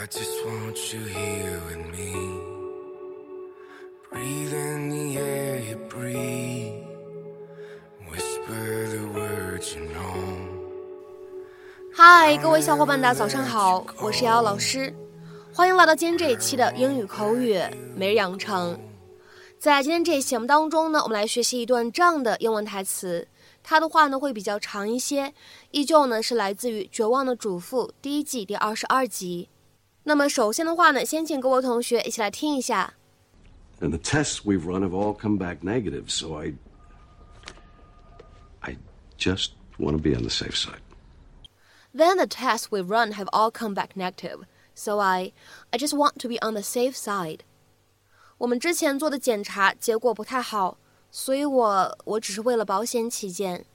I just want you here with me. Breathe in the air you breathe. Whisper the words you know. 嗨，各位小伙伴，大家早上好，我是瑶瑶老师，欢迎来到今天这一期的英语口语每日养成。在今天这一期节目当中呢，我们来学习一段这样的英文台词，它的话呢会比较长一些，依旧呢是来自于《绝望的主妇》第一季第二十二集。那么首先的话呢，先请各位同学一起来听一下。And the tests we've run have all come back negative, so I. I just want to be on the safe side. Then the tests we run have all come back negative, so I, I just want to be on the safe side. 我们之前做的检查结果不太好，所以我我只是为了保险起见。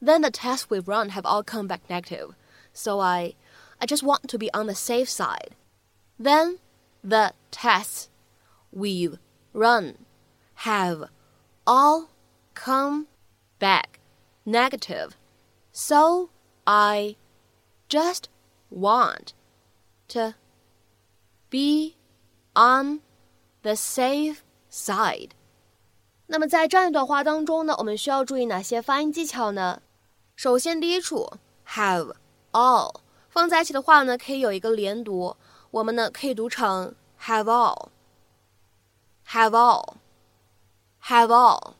Then the tests we've run have all come back negative, so I, I just want to be on the safe side. Then the tests we've run have all come back negative. So I just want to be on the safe side. 那么在这样一段话当中呢，我们需要注意哪些发音技巧呢？首先，第一处 have all 放在一起的话呢，可以有一个连读，我们呢可以读成 have all，have all，have all。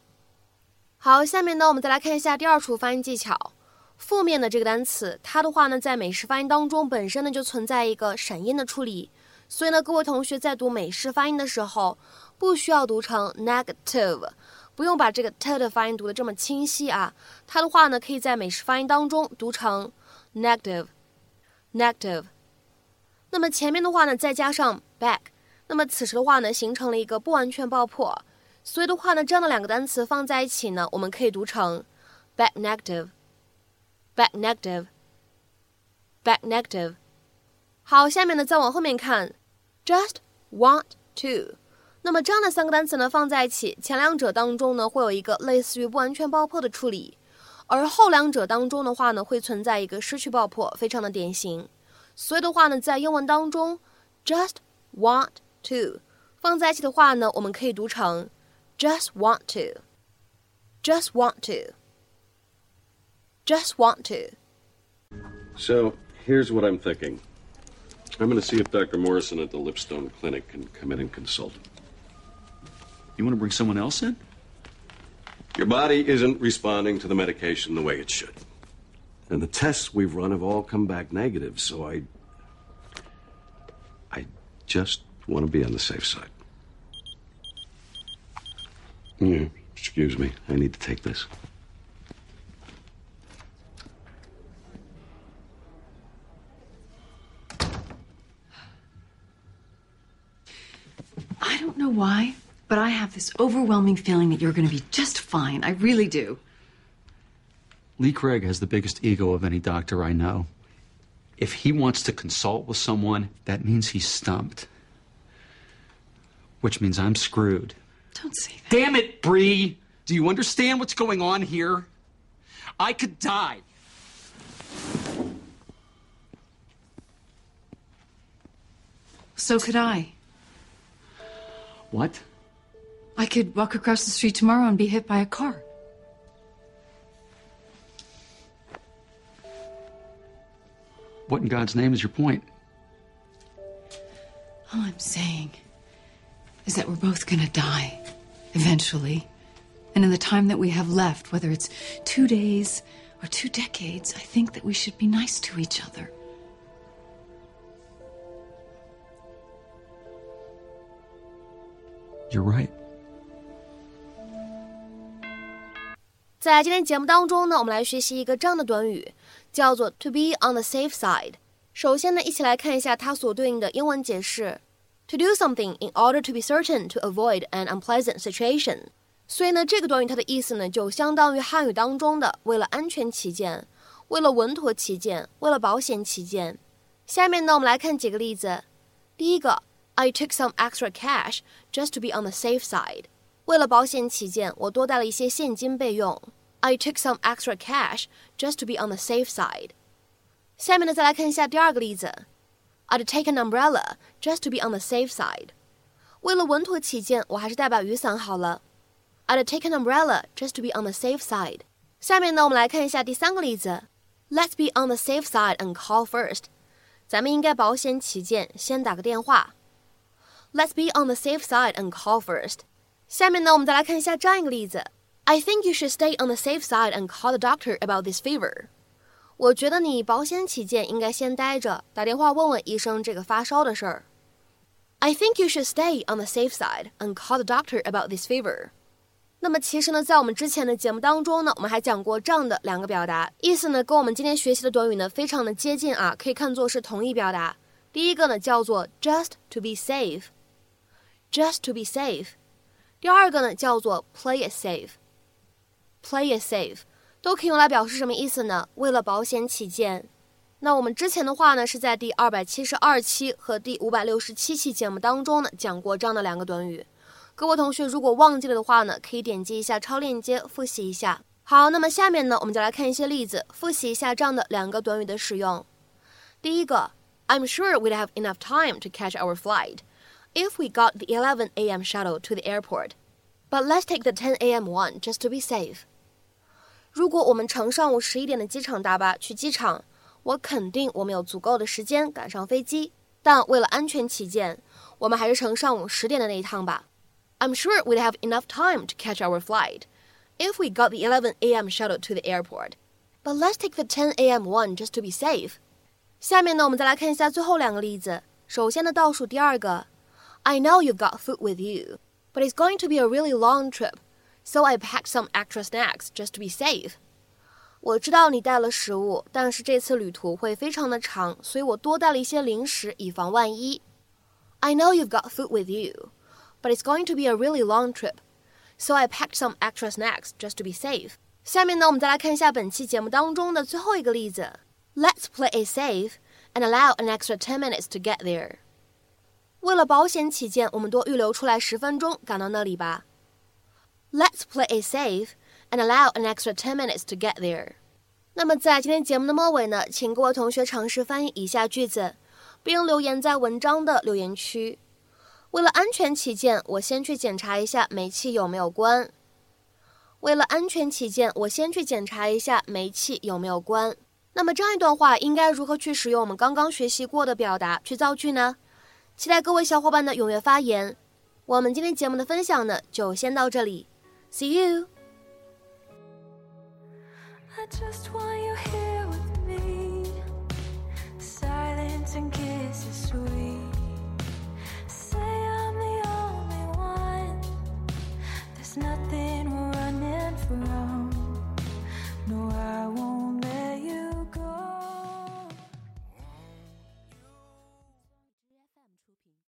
好，下面呢我们再来看一下第二处发音技巧。负面的这个单词，它的话呢在美式发音当中本身呢就存在一个闪音的处理，所以呢各位同学在读美式发音的时候，不需要读成 negative，不用把这个 t 的发音读的这么清晰啊。它的话呢可以在美式发音当中读成 negative。negative。那么前面的话呢，再加上 back，那么此时的话呢，形成了一个不完全爆破，所以的话呢，这样的两个单词放在一起呢，我们可以读成 back negative，back negative，back negative。好，下面呢再往后面看，just want to，那么这样的三个单词呢放在一起，前两者当中呢会有一个类似于不完全爆破的处理。而后两者当中的话呢，会存在一个失去爆破，非常的典型。所以的话呢，在英文当中，just want to 放在一起的话呢，我们可以读成 just want to，just want to，just want to。So here's what I'm thinking. I'm going to see if Dr. Morrison at the Lipstone Clinic can come in and consult. You want to bring someone else in? Your body isn't responding to the medication the way it should. And the tests we've run have all come back negative, so I. I just want to be on the safe side. Yeah, excuse me. I need to take this. I don't know why, but I have this overwhelming feeling that you're going to be just fine. I really do. Lee Craig has the biggest ego of any doctor I know. If he wants to consult with someone, that means he's stumped. Which means I'm screwed. Don't say that. Damn it, Bree! Do you understand what's going on here? I could die. So could I. What? I could walk across the street tomorrow and be hit by a car. What in God's name is your point? All I'm saying is that we're both gonna die eventually. And in the time that we have left, whether it's two days or two decades, I think that we should be nice to each other. You're right. 在今天节目当中呢，我们来学习一个这样的短语，叫做 to be on the safe side。首先呢，一起来看一下它所对应的英文解释：to do something in order to be certain to avoid an unpleasant situation。所以呢，这个短语它的意思呢，就相当于汉语当中的为了安全起见、为了稳妥起见、为了保险起见。下面呢，我们来看几个例子。第一个，I took some extra cash just to be on the safe side。为了保险起见，我多带了一些现金备用。I took some extra cash just to be on the safe side。下面呢，再来看一下第二个例子。 I'd take an umbrella just to be on the safe side. 为了稳妥起见，我还是带把雨伞好了。I'd take an umbrella just to be on the safe side. 下面呢，我们来看一下第三个例子。Let's be on the safe side and call first. 咱们应该保险起见，先打个电话。Let's be on the safe side and call first. 下面呢，我们再来看一下这样一个例子。I think you should stay on the safe side and call the doctor about this fever. 我觉得你保险起见，应该先待着，打电话问问医生这个发烧的事儿。I think you should stay on the safe side and call the doctor about this fever. 那么其实呢，在我们之前的节目当中呢，我们还讲过这样的两个表达，意思呢跟我们今天学习的短语呢非常的接近啊，可以看作是同义表达。第一个呢叫做 just to be safe，just to be safe。第二个呢叫做 play it safe，play it safe，都可以用来表示什么意思呢？为了保险起见。那我们之前的话呢，是在第二百七十二期和第五百六十七期节目当中呢，讲过这样的两个短语。各位同学如果忘记了的话呢，可以点击一下超链接复习一下。好，那么下面呢，我们就来看一些例子，复习一下这样的两个短语的使用。第一个，I'm sure we'd have enough time to catch our flight if we got the 11 a.m. shuttle to the airport, but let's take the 10 a.m. one just to be safe. 如果我们乘上午十一点的机场大巴去机场。我肯定我们有足够的时间赶上飞机，但为了安全起见，我们还是乘上午十点的那一趟吧。I'm sure we'd have enough time to catch our flight if we got the 11 a.m. shuttle to the airport. But let's take the 10 a.m. one just to be safe. 下面呢，我们再来看一下最后两个例子。首先的倒数第二个 ，I know you've got food with you, but it's going to be a really long trip, so I packed some extra snacks just to be safe. 我知道你带了食物，但是这次旅途会非常的长，所以我多带了一些零食，以防万一。I know you've got food with you, but it's going to be a really long trip, so I packed some extra snacks just to be safe. 下面呢，我们再来看一下本期节目当中的最后一个例子。Let's play it safe and allow an extra ten minutes to get there. 为了保险起见，我们多预留出来十分钟赶到那里吧。Let's play it safe and allow an extra 10 minutes to get there. 那么在今天节目的末尾呢，请各位同学尝试翻译以下句子，并留言在文章的留言区。为了安全起见，我先去检查一下煤气有没有关。为了安全起见，我先去检查一下煤气有没有关。那么这样一段话应该如何去使用我们刚刚学习过的表达去造句呢？期待各位小伙伴的踊跃发言。我们今天节目的分享呢，就先到这里。See you. I just want you here with me. Silence and kisses sweet.